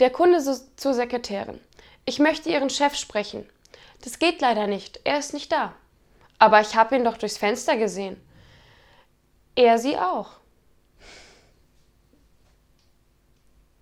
Der Kunde so, zur Sekretärin. Ich möchte Ihren Chef sprechen. Das geht leider nicht, er ist nicht da. Aber ich habe ihn doch durchs Fenster gesehen. Er sie auch.